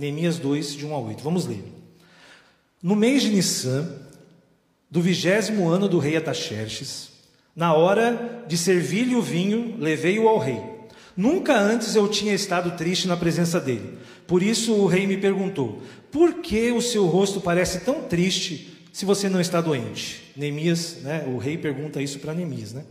Neemias 2, de 1 a 8. Vamos ler. No mês de Nissan, do vigésimo ano do rei Ataxerxes, na hora de servir-lhe o vinho, levei-o ao rei. Nunca antes eu tinha estado triste na presença dele. Por isso o rei me perguntou: Por que o seu rosto parece tão triste se você não está doente? Neemias, né, o rei pergunta isso para Neemias, né?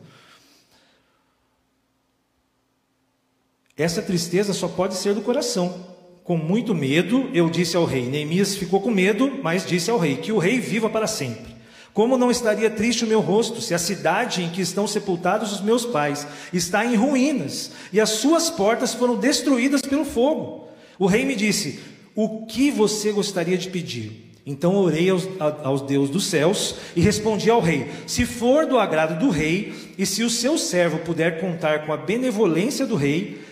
Essa tristeza só pode ser do coração. Com muito medo, eu disse ao rei. Neemias ficou com medo, mas disse ao rei: Que o rei viva para sempre. Como não estaria triste o meu rosto se a cidade em que estão sepultados os meus pais está em ruínas e as suas portas foram destruídas pelo fogo? O rei me disse: O que você gostaria de pedir? Então orei aos, aos Deus dos céus e respondi ao rei: Se for do agrado do rei, e se o seu servo puder contar com a benevolência do rei,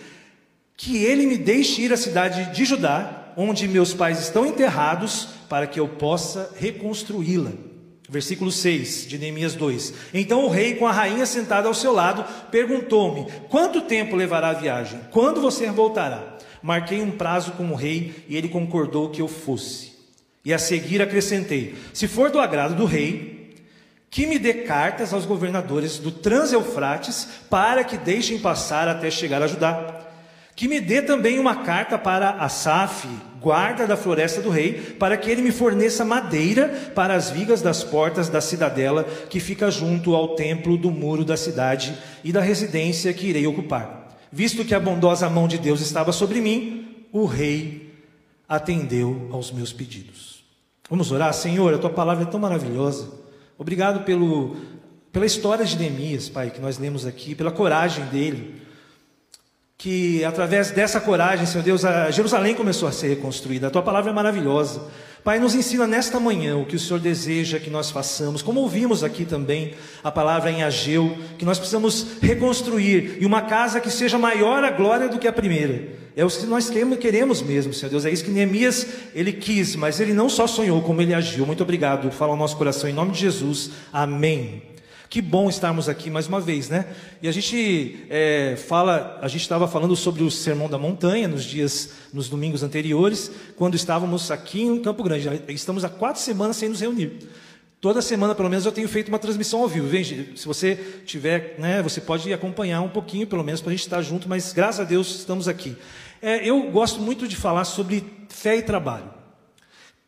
que ele me deixe ir à cidade de Judá, onde meus pais estão enterrados, para que eu possa reconstruí-la. Versículo 6 de Neemias 2. Então o rei, com a rainha sentada ao seu lado, perguntou-me: Quanto tempo levará a viagem? Quando você voltará? Marquei um prazo com o rei e ele concordou que eu fosse. E a seguir acrescentei: Se for do agrado do rei, que me dê cartas aos governadores do Trans-Eufrates para que deixem passar até chegar a Judá que me dê também uma carta para Asaf, guarda da floresta do rei, para que ele me forneça madeira para as vigas das portas da cidadela que fica junto ao templo do muro da cidade e da residência que irei ocupar. Visto que a bondosa mão de Deus estava sobre mim, o rei atendeu aos meus pedidos. Vamos orar, Senhor, a tua palavra é tão maravilhosa. Obrigado pelo, pela história de Neemias, Pai, que nós lemos aqui, pela coragem dele que através dessa coragem, Senhor Deus, a Jerusalém começou a ser reconstruída. A tua palavra é maravilhosa. Pai, nos ensina nesta manhã o que o Senhor deseja que nós façamos, como ouvimos aqui também a palavra em Ageu, que nós precisamos reconstruir e uma casa que seja maior a glória do que a primeira. É o que nós queremos mesmo, Senhor Deus. É isso que Neemias ele quis, mas ele não só sonhou, como ele agiu. Muito obrigado. Fala ao nosso coração em nome de Jesus. Amém. Que bom estarmos aqui mais uma vez, né? E a gente é, fala, a gente estava falando sobre o Sermão da Montanha nos dias, nos domingos anteriores, quando estávamos aqui em Campo Grande. Estamos há quatro semanas sem nos reunir. Toda semana, pelo menos, eu tenho feito uma transmissão ao vivo. Vem, se você tiver, né, você pode acompanhar um pouquinho, pelo menos, para a gente estar junto, mas graças a Deus estamos aqui. É, eu gosto muito de falar sobre fé e trabalho.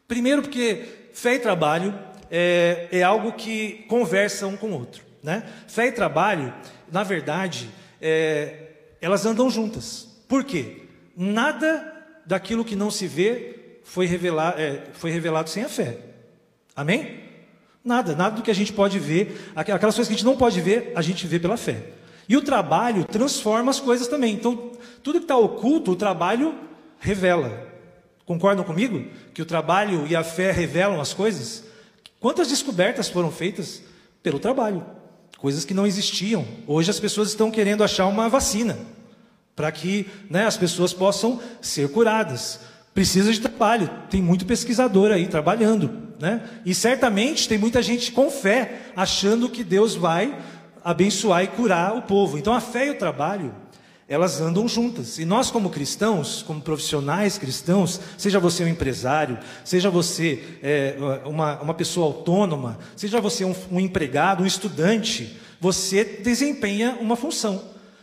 Primeiro, porque fé e trabalho é, é algo que conversa um com o outro. Né? Fé e trabalho, na verdade, é, elas andam juntas. Por quê? Nada daquilo que não se vê foi, revelado, é, foi revelado sem a fé. Amém? Nada, nada do que a gente pode ver, aquelas coisas que a gente não pode ver, a gente vê pela fé. E o trabalho transforma as coisas também. Então, tudo que está oculto, o trabalho revela. Concordam comigo? Que o trabalho e a fé revelam as coisas? Quantas descobertas foram feitas pelo trabalho? Coisas que não existiam. Hoje as pessoas estão querendo achar uma vacina para que né, as pessoas possam ser curadas. Precisa de trabalho, tem muito pesquisador aí trabalhando. Né? E certamente tem muita gente com fé, achando que Deus vai abençoar e curar o povo. Então a fé e o trabalho elas andam juntas. E nós, como cristãos, como profissionais cristãos, seja você um empresário, seja você é, uma, uma pessoa autônoma, seja você um, um empregado, um estudante, você desempenha uma função.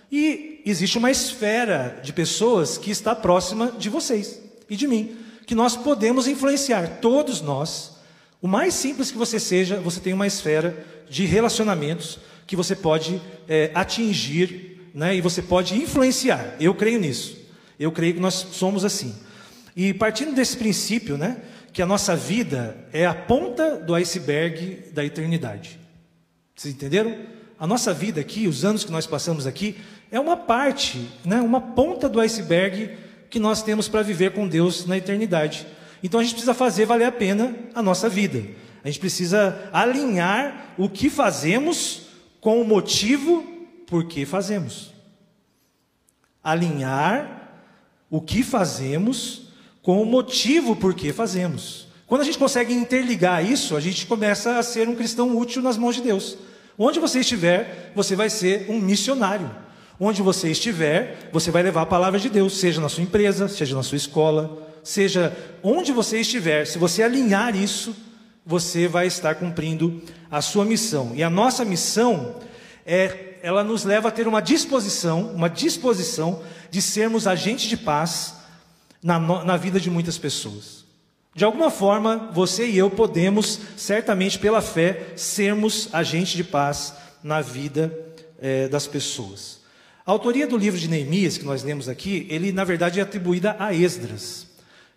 E existe uma esfera de pessoas que está próxima de vocês e de mim, que nós podemos influenciar, todos nós. O mais simples que você seja, você tem uma esfera de relacionamentos que você pode é, atingir né? e você pode influenciar. Eu creio nisso. Eu creio que nós somos assim. E partindo desse princípio, né, que a nossa vida é a ponta do iceberg da eternidade. Vocês entenderam? A nossa vida aqui, os anos que nós passamos aqui, é uma parte, né, uma ponta do iceberg que nós temos para viver com Deus na eternidade. Então a gente precisa fazer valer a pena a nossa vida. A gente precisa alinhar o que fazemos com o motivo por que fazemos. Alinhar o que fazemos com o motivo por que fazemos. Quando a gente consegue interligar isso, a gente começa a ser um cristão útil nas mãos de Deus. Onde você estiver, você vai ser um missionário. Onde você estiver, você vai levar a palavra de Deus, seja na sua empresa, seja na sua escola, seja onde você estiver, se você alinhar isso, você vai estar cumprindo a sua missão. E a nossa missão é, ela nos leva a ter uma disposição, uma disposição de sermos agentes de paz na, na vida de muitas pessoas. De alguma forma, você e eu podemos, certamente pela fé, sermos agentes de paz na vida é, das pessoas. A autoria do livro de Neemias, que nós lemos aqui, ele na verdade é atribuída a Esdras.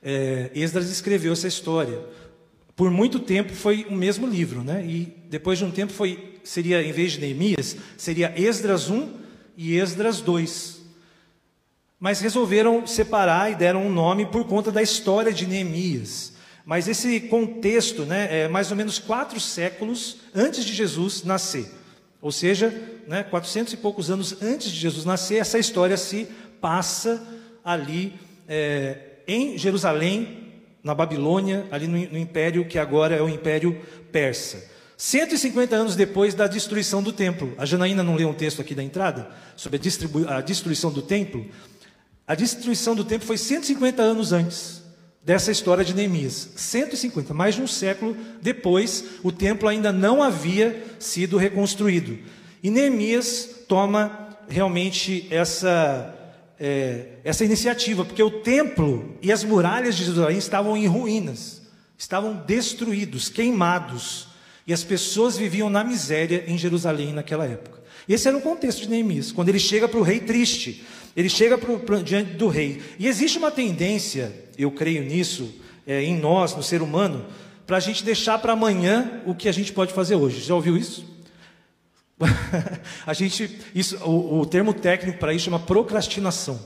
É, Esdras escreveu essa história. Por muito tempo foi o mesmo livro, né? E depois de um tempo foi seria em vez de Neemias, seria Esdras 1 e Esdras 2. Mas resolveram separar e deram um nome por conta da história de Neemias. Mas esse contexto, né, é mais ou menos quatro séculos antes de Jesus nascer. Ou seja, né, 400 e poucos anos antes de Jesus nascer, essa história se passa ali é, em Jerusalém, na Babilônia, ali no, no império que agora é o Império Persa. 150 anos depois da destruição do templo. A Janaína não leu um texto aqui da entrada sobre a, a destruição do templo? A destruição do templo foi 150 anos antes dessa história de Neemias. 150, mais de um século depois, o templo ainda não havia sido reconstruído. E Neemias toma realmente essa, é, essa iniciativa, porque o templo e as muralhas de Jerusalém estavam em ruínas, estavam destruídos, queimados, e as pessoas viviam na miséria em Jerusalém naquela época. Esse era o contexto de Neemias, quando ele chega para o rei triste, ele chega pro, pro, diante do rei. E existe uma tendência, eu creio nisso, é, em nós, no ser humano, para a gente deixar para amanhã o que a gente pode fazer hoje. Já ouviu isso? a gente, isso, o, o termo técnico para isso chama procrastinação.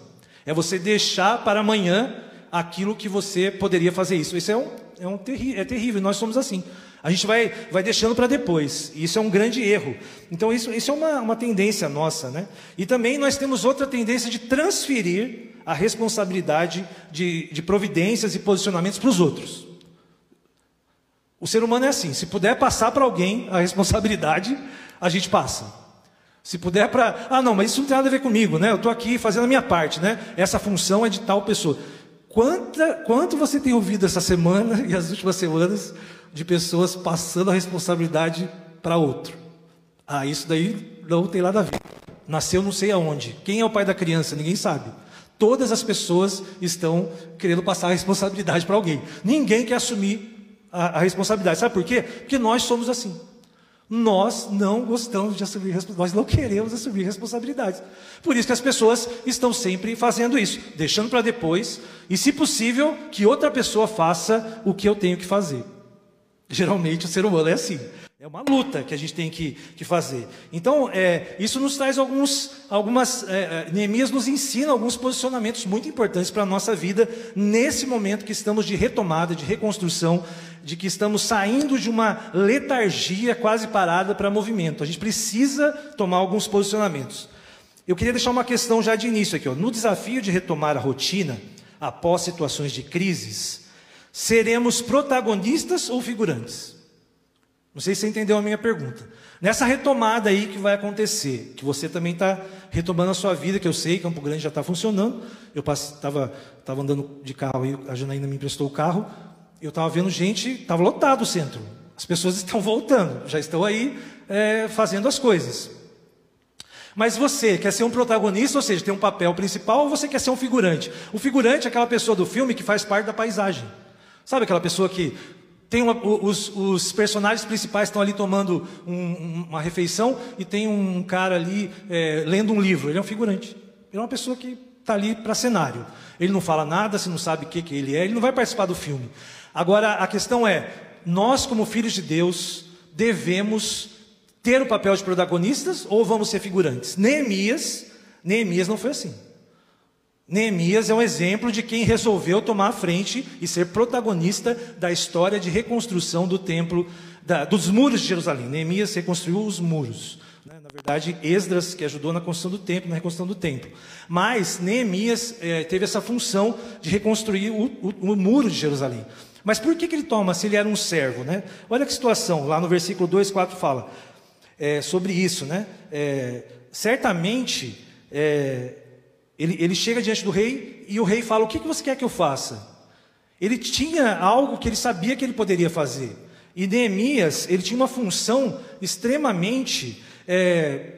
É você deixar para amanhã aquilo que você poderia fazer isso. Isso é um, é um terri é terrível. Nós somos assim. A gente vai, vai deixando para depois. E isso é um grande erro. Então, isso, isso é uma, uma tendência nossa. Né? E também nós temos outra tendência de transferir a responsabilidade de, de providências e posicionamentos para os outros. O ser humano é assim: se puder passar para alguém a responsabilidade, a gente passa. Se puder para. Ah, não, mas isso não tem nada a ver comigo, né? Eu estou aqui fazendo a minha parte, né? Essa função é de tal pessoa. Quanta, quanto você tem ouvido essa semana e as últimas semanas de pessoas passando a responsabilidade para outro. Ah, isso daí não tem nada a ver. Nasceu não sei aonde. Quem é o pai da criança? Ninguém sabe. Todas as pessoas estão querendo passar a responsabilidade para alguém. Ninguém quer assumir a, a, responsabilidade. Sabe por quê? Porque nós somos assim. Nós não gostamos de assumir nós não queremos assumir responsabilidades. Por isso que as pessoas estão sempre fazendo isso, deixando para depois, e se possível, que outra pessoa faça o que eu tenho que fazer. Geralmente o ser humano é assim. É uma luta que a gente tem que, que fazer. Então, é, isso nos traz alguns, algumas. É, é, Neemias nos ensina alguns posicionamentos muito importantes para a nossa vida, nesse momento que estamos de retomada, de reconstrução, de que estamos saindo de uma letargia quase parada para movimento. A gente precisa tomar alguns posicionamentos. Eu queria deixar uma questão já de início aqui. Ó. No desafio de retomar a rotina, após situações de crises, seremos protagonistas ou figurantes? Não sei se você entendeu a minha pergunta. Nessa retomada aí que vai acontecer, que você também está retomando a sua vida, que eu sei Campo Grande já está funcionando. Eu estava tava andando de carro aí, a Janaína me emprestou o carro. Eu estava vendo gente, estava lotado o centro. As pessoas estão voltando, já estão aí é, fazendo as coisas. Mas você quer ser um protagonista, ou seja, tem um papel principal, ou você quer ser um figurante? O figurante é aquela pessoa do filme que faz parte da paisagem. Sabe aquela pessoa que tem uma, os, os, personagens principais estão ali tomando um, uma refeição e tem um cara ali é, lendo um livro. Ele é um figurante. Ele é uma pessoa que está ali para cenário. Ele não fala nada, você não sabe o que, que ele é, ele não vai participar do filme. Agora, a questão é: nós, como filhos de Deus, devemos ter o papel de protagonistas ou vamos ser figurantes? Neemias, Neemias não foi assim. Neemias é um exemplo de quem resolveu tomar a frente e ser protagonista da história de reconstrução do templo, da, dos muros de Jerusalém. Neemias reconstruiu os muros. Né? Na verdade, Esdras, que ajudou na construção do templo, na reconstrução do templo. Mas Neemias é, teve essa função de reconstruir o, o, o, muro de Jerusalém. Mas por que, que ele toma se ele era um servo? Né? Olha que situação, lá no versículo 2, 4 fala é, sobre isso. Né? É, certamente. É, ele, ele chega diante do rei e o rei fala: O que, que você quer que eu faça? ele tinha algo que ele sabia que ele poderia fazer. E Neemias, ele tinha uma função extremamente é,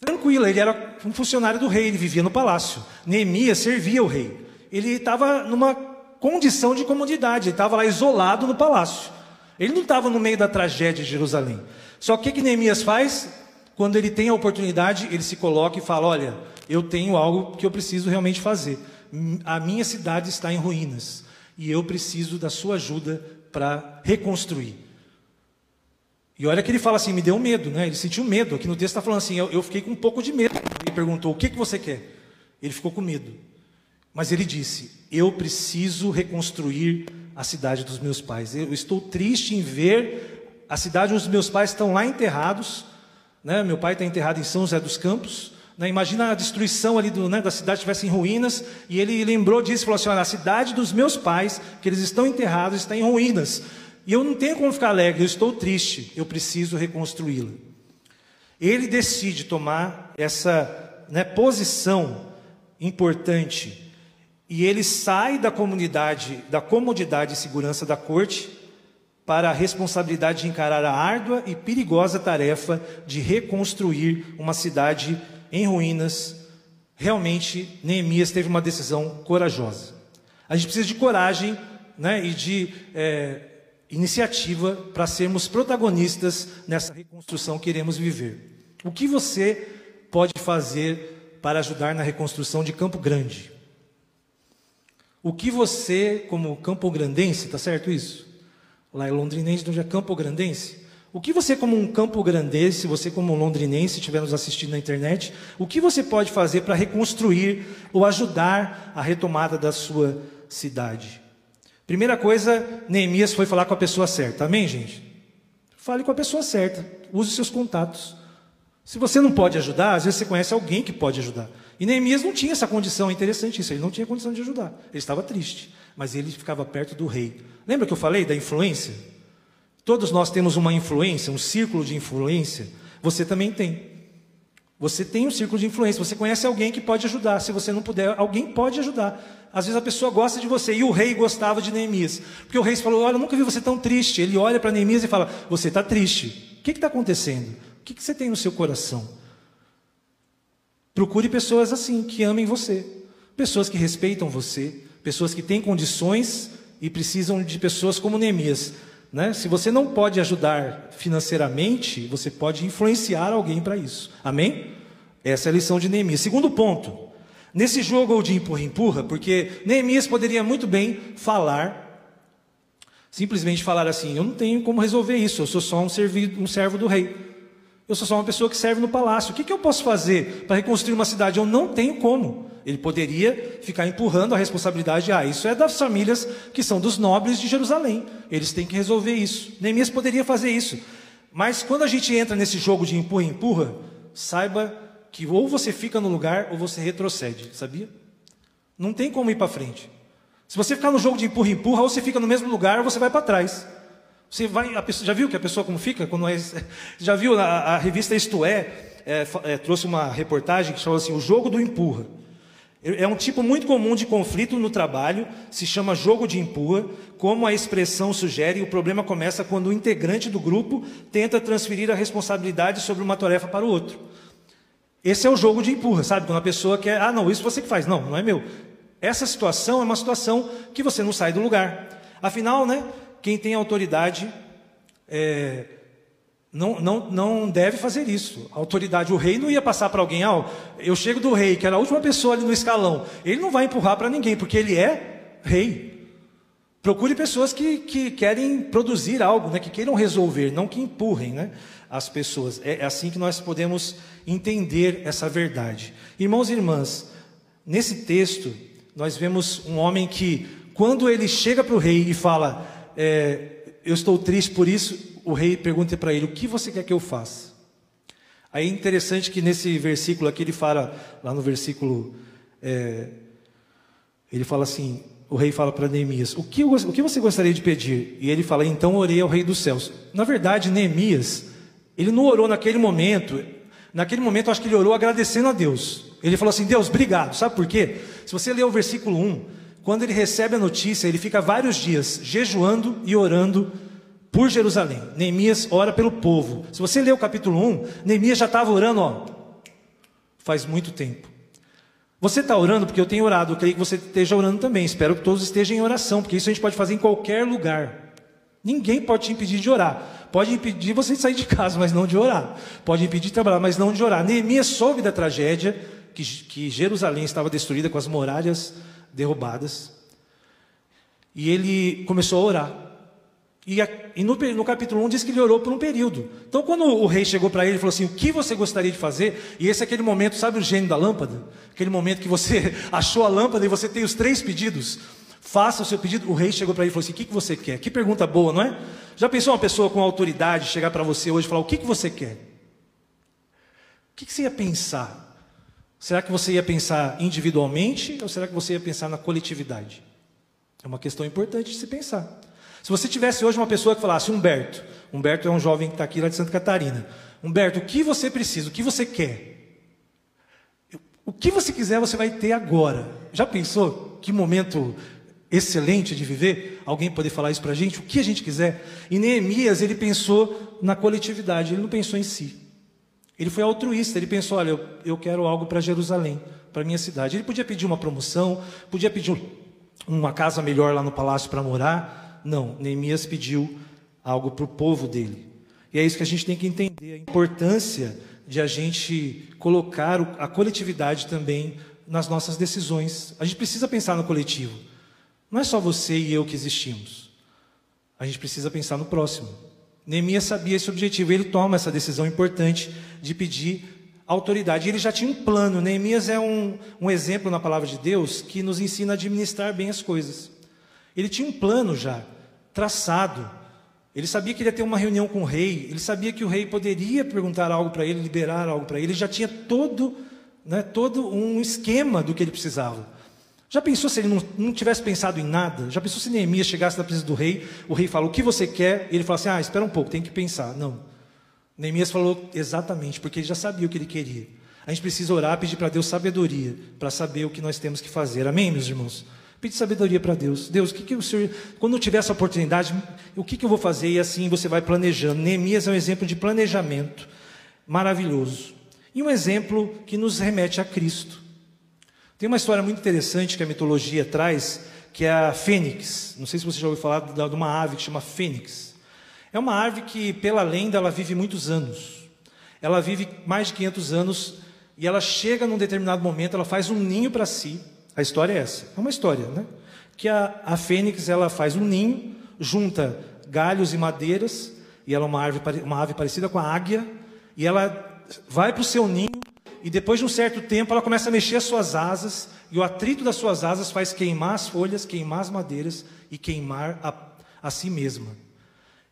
tranquila. Ele era um funcionário do rei, ele vivia no palácio. Neemias servia o rei. Ele estava numa condição de comodidade, ele estava lá isolado no palácio. Ele não estava no meio da tragédia de Jerusalém. Só que o que Neemias faz? Quando ele tem a oportunidade, ele se coloca e fala: Olha, eu tenho algo que eu preciso realmente fazer. A minha cidade está em ruínas e eu preciso da sua ajuda para reconstruir. E olha que ele fala assim, me deu medo, né? Ele sentiu medo. Aqui no texto está falando assim, eu, eu, fiquei com um pouco de medo. Ele perguntou, o que, que você quer? Ele ficou com medo. Mas ele disse, eu preciso reconstruir a cidade dos meus pais. Eu estou triste em ver a cidade onde os meus pais estão lá enterrados. Né? Meu pai está enterrado em São José dos Campos. Né? Imagina a destruição ali do, né, da cidade estivesse em ruínas. E ele lembrou disso e falou assim: Olha, a cidade dos meus pais, que eles estão enterrados, está em ruínas. E eu não tenho como ficar alegre, eu estou triste, eu preciso reconstruí-la. Ele decide tomar essa né, posição importante e ele sai da comunidade, da comodidade e segurança da corte para a responsabilidade de encarar a árdua e perigosa tarefa de reconstruir uma cidade em ruínas. Realmente, Neemias teve uma decisão corajosa. A gente precisa de coragem né, e de é, iniciativa para sermos protagonistas nessa reconstrução que iremos viver. O que você pode fazer para ajudar na reconstrução de Campo Grande? O que você, como Campo Grandense, tá certo isso? Lá é londrinense, onde é Campo Grandense. O que você, como um Campo Grandense, você, como um londrinense, estiver nos assistindo na internet, o que você pode fazer para reconstruir ou ajudar a retomada da sua cidade? Primeira coisa, Neemias foi falar com a pessoa certa. Amém, gente? Fale com a pessoa certa. Use seus contatos. Se você não pode ajudar, às vezes você conhece alguém que pode ajudar. E Neemias não tinha essa condição, é interessante isso, ele não tinha condição de ajudar. Ele estava triste, mas ele ficava perto do rei. Lembra que eu falei da influência? Todos nós temos uma influência, um círculo de influência. Você também tem. Você tem um círculo de influência, você conhece alguém que pode ajudar. Se você não puder, alguém pode ajudar. Às vezes a pessoa gosta de você, e o rei gostava de Neemias. Porque o rei falou: Olha, eu nunca vi você tão triste. Ele olha para Neemias e fala: Você está triste. O que está acontecendo? O que, que você tem no seu coração? Procure pessoas assim, que amem você. Pessoas que respeitam você. Pessoas que têm condições e precisam de pessoas como Neemias. Né? Se você não pode ajudar financeiramente, você pode influenciar alguém para isso. Amém? Essa é a lição de Neemias. Segundo ponto, Nesse jogo de empurra-empurra, porque Neemias poderia muito bem falar, simplesmente falar assim: Eu não tenho como resolver isso, eu sou só um, servido, um servo do rei. Eu sou só uma pessoa que serve no palácio. O que, que eu posso fazer para reconstruir uma cidade? Eu não tenho como. Ele poderia ficar empurrando a responsabilidade. Ah, isso é das famílias que são dos nobres de Jerusalém. Eles têm que resolver isso. Neemias poderia fazer isso. Mas quando a gente entra nesse jogo de empurra-empurra, saiba que ou você fica no lugar ou você retrocede, sabia? Não tem como ir para frente. Se você ficar no jogo de empurra-empurra, ou você fica no mesmo lugar ou você vai para trás. Você vai, pessoa, já viu que a pessoa como fica? Quando é, já viu a, a revista Isto é, é, é, trouxe uma reportagem que chama assim, o jogo do empurra. É um tipo muito comum de conflito no trabalho, se chama jogo de empurra, como a expressão sugere, o problema começa quando o integrante do grupo tenta transferir a responsabilidade sobre uma tarefa para o outro. Esse é o jogo de empurra, sabe? Quando a pessoa quer, ah, não, isso você que faz. Não, não é meu. Essa situação é uma situação que você não sai do lugar. Afinal, né, quem tem autoridade é, não, não, não deve fazer isso. A autoridade, o rei não ia passar para alguém, ah, eu chego do rei, que era a última pessoa ali no escalão. Ele não vai empurrar para ninguém, porque ele é rei. Procure pessoas que, que querem produzir algo, né, que queiram resolver, não que empurrem né, as pessoas. É, é assim que nós podemos entender essa verdade. Irmãos e irmãs, nesse texto, nós vemos um homem que, quando ele chega para o rei e fala, é, Eu estou triste por isso, o rei pergunta para ele: O que você quer que eu faça? Aí é interessante que nesse versículo aqui ele fala, lá no versículo, é, ele fala assim: o rei fala para Neemias: o que, o que você gostaria de pedir? E ele fala: Então orei ao rei dos céus. Na verdade, Neemias, ele não orou naquele momento, Naquele momento, eu acho que ele orou agradecendo a Deus. Ele falou assim: Deus, obrigado. Sabe por quê? Se você ler o versículo 1, quando ele recebe a notícia, ele fica vários dias jejuando e orando por Jerusalém. Neemias ora pelo povo. Se você ler o capítulo 1, Neemias já estava orando, ó, faz muito tempo. Você está orando porque eu tenho orado, eu creio que você esteja orando também. Espero que todos estejam em oração, porque isso a gente pode fazer em qualquer lugar. Ninguém pode te impedir de orar. Pode impedir você de sair de casa, mas não de orar. Pode impedir de trabalhar, mas não de orar. Neemias soube da tragédia, que, que Jerusalém estava destruída com as muralhas derrubadas. E ele começou a orar. E, e no, no, capítulo 1 diz que ele orou por um período. Então, quando o rei chegou para ele e falou assim: O que você gostaria de fazer? E esse é aquele momento, sabe o gênio da lâmpada? Aquele momento que você achou a lâmpada e você tem os três pedidos. Faça o seu pedido. O rei chegou para ele e falou assim: O que, que você quer? Que pergunta boa, não é? Já pensou uma pessoa com autoridade chegar para você hoje e falar: O que, que você quer? O que você ia pensar? Será que você ia pensar individualmente ou será que você ia pensar na coletividade? É uma questão importante de se pensar. Se você tivesse hoje uma pessoa que falasse, Humberto, Humberto é um jovem que está aqui lá de Santa Catarina, Humberto, o que você precisa, o que você quer? O que você quiser você vai ter agora. Já pensou que momento excelente de viver? Alguém poder falar isso para a gente? O que a gente quiser? E Neemias, ele pensou na coletividade, ele não pensou em si. Ele foi altruísta, ele pensou: olha, eu, eu quero algo para Jerusalém, para minha cidade. Ele podia pedir uma promoção, podia pedir uma casa melhor lá no palácio para morar. Não, Neemias pediu algo para o povo dele. E é isso que a gente tem que entender: a importância de a gente colocar a coletividade também nas nossas decisões. A gente precisa pensar no coletivo. Não é só você e eu que existimos. A gente precisa pensar no próximo. Neemias sabia esse objetivo, ele toma essa decisão importante de pedir autoridade. Ele já tinha um plano. Neemias é um, um exemplo na palavra de Deus que nos ensina a administrar bem as coisas. Ele tinha um plano já, traçado. Ele sabia que ele ia ter uma reunião com o rei, ele sabia que o rei poderia perguntar algo para ele, liberar algo para ele, ele já tinha todo, né, todo um esquema do que ele precisava. Já pensou se ele não, não, tivesse pensado em nada? Já pensou se Neemias chegasse na presença do rei, o rei fala, o que você quer? E ele fala assim, ah, espera um pouco, tem que pensar. Não. Neemias falou exatamente, porque ele já sabia o que ele queria. A gente precisa orar, pedir para Deus sabedoria, para saber o que nós temos que fazer. Amém, meus irmãos? Pedir sabedoria para Deus. Deus, o que, que o Senhor, quando eu tiver essa oportunidade, o que, que eu vou fazer? E assim você vai planejando. Neemias é um exemplo de planejamento maravilhoso. E um exemplo que nos remete a Cristo. Tem uma história muito interessante que a mitologia traz, que é a fênix. Não sei se você já ouviu falar de uma ave que chama fênix. É uma ave que, pela lenda, ela vive muitos anos. Ela vive mais de 500 anos e ela chega num determinado momento, ela faz um ninho para si. A história é essa. É uma história, né? Que a, a fênix ela faz um ninho, junta galhos e madeiras, e ela é uma ave, uma ave parecida com a águia, e ela vai para o seu ninho e depois de um certo tempo ela começa a mexer as suas asas, e o atrito das suas asas faz queimar as folhas, queimar as madeiras e queimar a, a si mesma.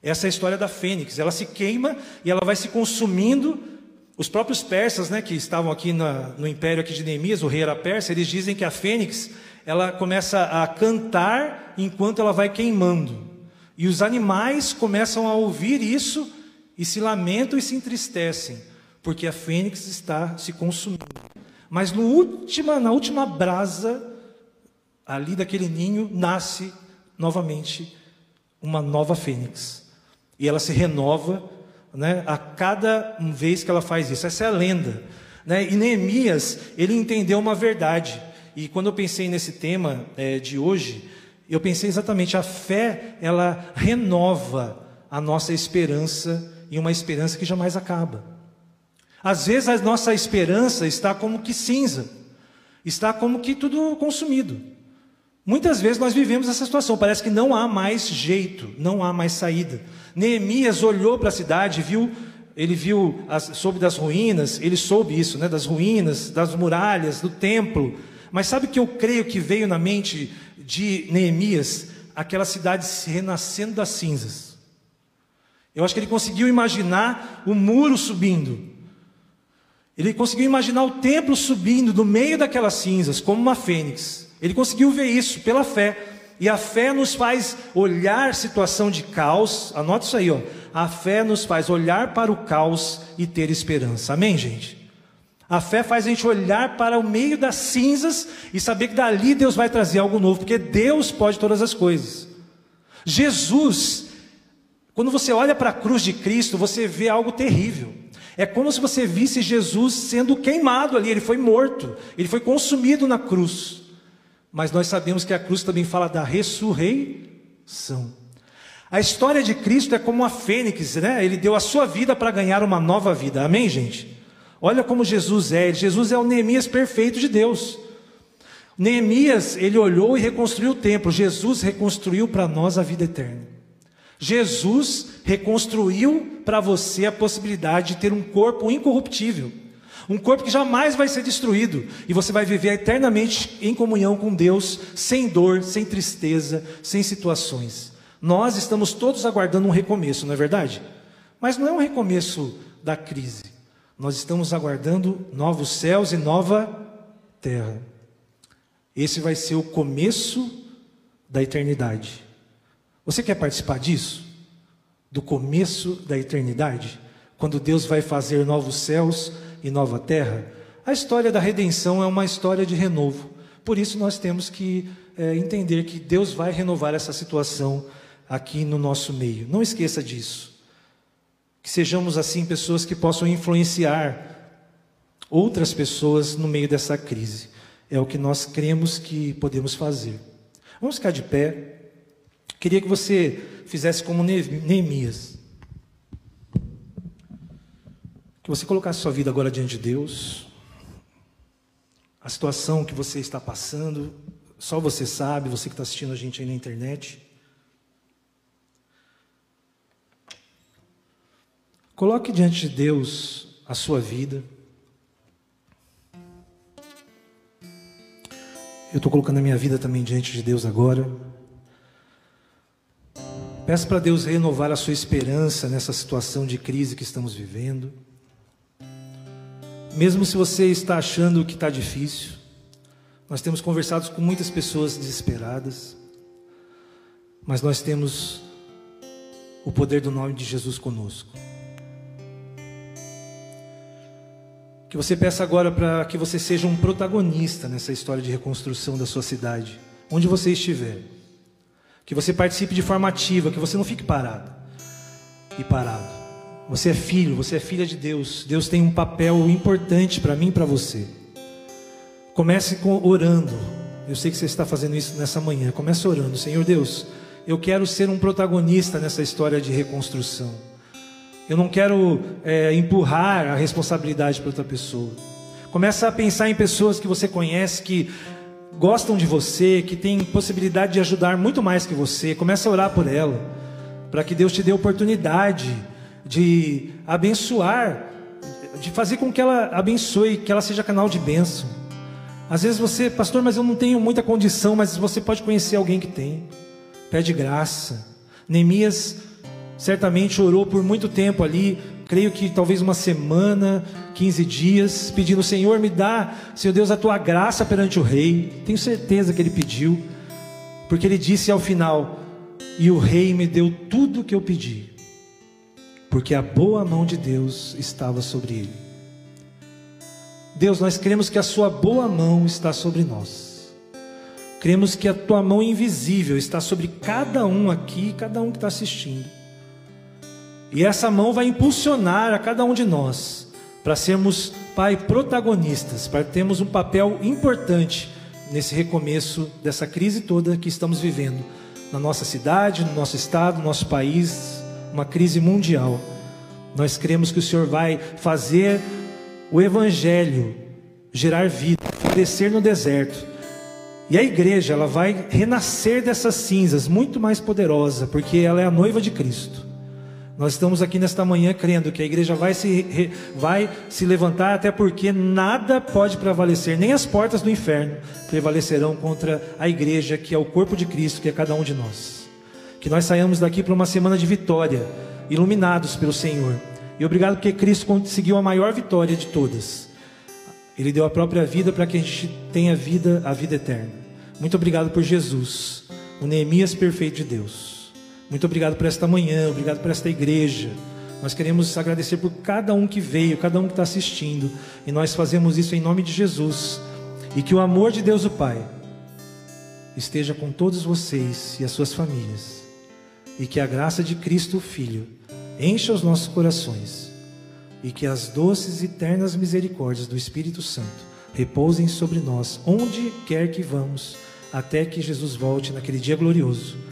Essa é a história da fênix. Ela se queima e ela vai se consumindo. Os próprios persas, né, que estavam aqui na, no império aqui de Neemias, o rei era persa, eles dizem que a fênix ela começa a cantar enquanto ela vai queimando. E os animais começam a ouvir isso e se lamentam e se entristecem porque a fênix está se consumindo. Mas última, na última brasa, ali daquele ninho, nasce novamente uma nova fênix. E ela se renova né, a cada vez que ela faz isso. Essa é a lenda. Né? E Neemias, ele entendeu uma verdade. E quando eu pensei nesse tema é, de hoje, eu pensei exatamente, a fé, ela renova a nossa esperança e uma esperança que jamais acaba. Às vezes a nossa esperança está como que cinza, está como que tudo consumido. Muitas vezes nós vivemos essa situação, parece que não há mais jeito, não há mais saída. Neemias olhou para a cidade, viu, ele viu, as, soube das ruínas, ele soube isso, né, das ruínas, das muralhas, do templo. Mas sabe o que eu creio que veio na mente de Neemias? Aquela cidade se renascendo das cinzas. Eu acho que ele conseguiu imaginar o muro subindo, ele conseguiu imaginar o templo subindo do meio daquelas cinzas, como uma fênix. Ele conseguiu ver isso pela fé. E a fé nos faz olhar situação de caos. Anote isso aí, ó. A fé nos faz olhar para o caos e ter esperança. Amém, gente? A fé faz a gente olhar para o meio das cinzas e saber que dali Deus vai trazer algo novo, porque Deus pode todas as coisas. Jesus, quando você olha para a cruz de Cristo, você vê algo terrível. É como se você visse Jesus sendo queimado ali, ele foi morto, ele foi consumido na cruz. Mas nós sabemos que a cruz também fala da ressurreição. A história de Cristo é como a fênix, né? Ele deu a sua vida para ganhar uma nova vida. Amém, gente? Olha como Jesus é. Jesus é o Neemias perfeito de Deus. Neemias, ele olhou e reconstruiu o templo. Jesus reconstruiu para nós a vida eterna. Jesus reconstruiu para você a possibilidade de ter um corpo incorruptível. Um corpo que jamais vai ser destruído. E você vai viver eternamente em comunhão com Deus, sem dor, sem tristeza, sem situações. Nós estamos todos aguardando um recomeço, não é verdade? Mas não é um recomeço da crise. Nós estamos aguardando novos céus e nova terra. Esse vai ser o começo da eternidade. Você quer participar disso? Do começo da eternidade? Quando Deus vai fazer novos céus e nova terra? A história da redenção é uma história de renovo. Por isso nós temos que é, entender que Deus vai renovar essa situação aqui no nosso meio. Não esqueça disso. Que sejamos assim pessoas que possam influenciar outras pessoas no meio dessa crise. É o que nós cremos que podemos fazer. Vamos ficar de pé. Queria que você fizesse como Neemias. Que você colocasse sua vida agora diante de Deus. A situação que você está passando, só você sabe, você que está assistindo a gente aí na internet. Coloque diante de Deus a sua vida. Eu estou colocando a minha vida também diante de Deus agora. Peça para Deus renovar a sua esperança nessa situação de crise que estamos vivendo. Mesmo se você está achando que está difícil, nós temos conversado com muitas pessoas desesperadas, mas nós temos o poder do nome de Jesus conosco. Que você peça agora para que você seja um protagonista nessa história de reconstrução da sua cidade, onde você estiver. Que você participe de forma ativa, que você não fique parado e parado. Você é filho, você é filha de Deus. Deus tem um papel importante para mim e para você. Comece com, orando. Eu sei que você está fazendo isso nessa manhã. Comece orando. Senhor Deus, eu quero ser um protagonista nessa história de reconstrução. Eu não quero é, empurrar a responsabilidade para outra pessoa. Começa a pensar em pessoas que você conhece que gostam de você, que têm possibilidade de ajudar muito mais que você. Começa a orar por ela, para que Deus te dê oportunidade de abençoar, de fazer com que ela abençoe, que ela seja canal de bênção. Às vezes você, pastor, mas eu não tenho muita condição, mas você pode conhecer alguém que tem. Pede graça. Neemias certamente orou por muito tempo ali, creio que talvez uma semana, 15 dias, pedindo: Senhor, me dá, Senhor Deus, a tua graça perante o rei. Tenho certeza que ele pediu, porque ele disse ao final: E o rei me deu tudo o que eu pedi, porque a boa mão de Deus estava sobre ele. Deus, nós cremos que a sua boa mão está sobre nós. Cremos que a tua mão invisível está sobre cada um aqui, cada um que está assistindo. E essa mão vai impulsionar a cada um de nós para sermos, Pai, protagonistas, para termos um papel importante nesse recomeço dessa crise toda que estamos vivendo na nossa cidade, no nosso estado, no nosso país, uma crise mundial. Nós cremos que o Senhor vai fazer o Evangelho gerar vida, florescer no deserto. E a igreja, ela vai renascer dessas cinzas, muito mais poderosa, porque ela é a noiva de Cristo. Nós estamos aqui nesta manhã crendo que a igreja vai se, vai se levantar, até porque nada pode prevalecer, nem as portas do inferno prevalecerão contra a igreja, que é o corpo de Cristo, que é cada um de nós. Que nós saiamos daqui para uma semana de vitória, iluminados pelo Senhor. E obrigado porque Cristo conseguiu a maior vitória de todas. Ele deu a própria vida para que a gente tenha vida, a vida eterna. Muito obrigado por Jesus, o Neemias perfeito de Deus. Muito obrigado por esta manhã, obrigado por esta igreja. Nós queremos agradecer por cada um que veio, cada um que está assistindo. E nós fazemos isso em nome de Jesus. E que o amor de Deus o Pai esteja com todos vocês e as suas famílias. E que a graça de Cristo o Filho encha os nossos corações. E que as doces e ternas misericórdias do Espírito Santo repousem sobre nós, onde quer que vamos, até que Jesus volte naquele dia glorioso.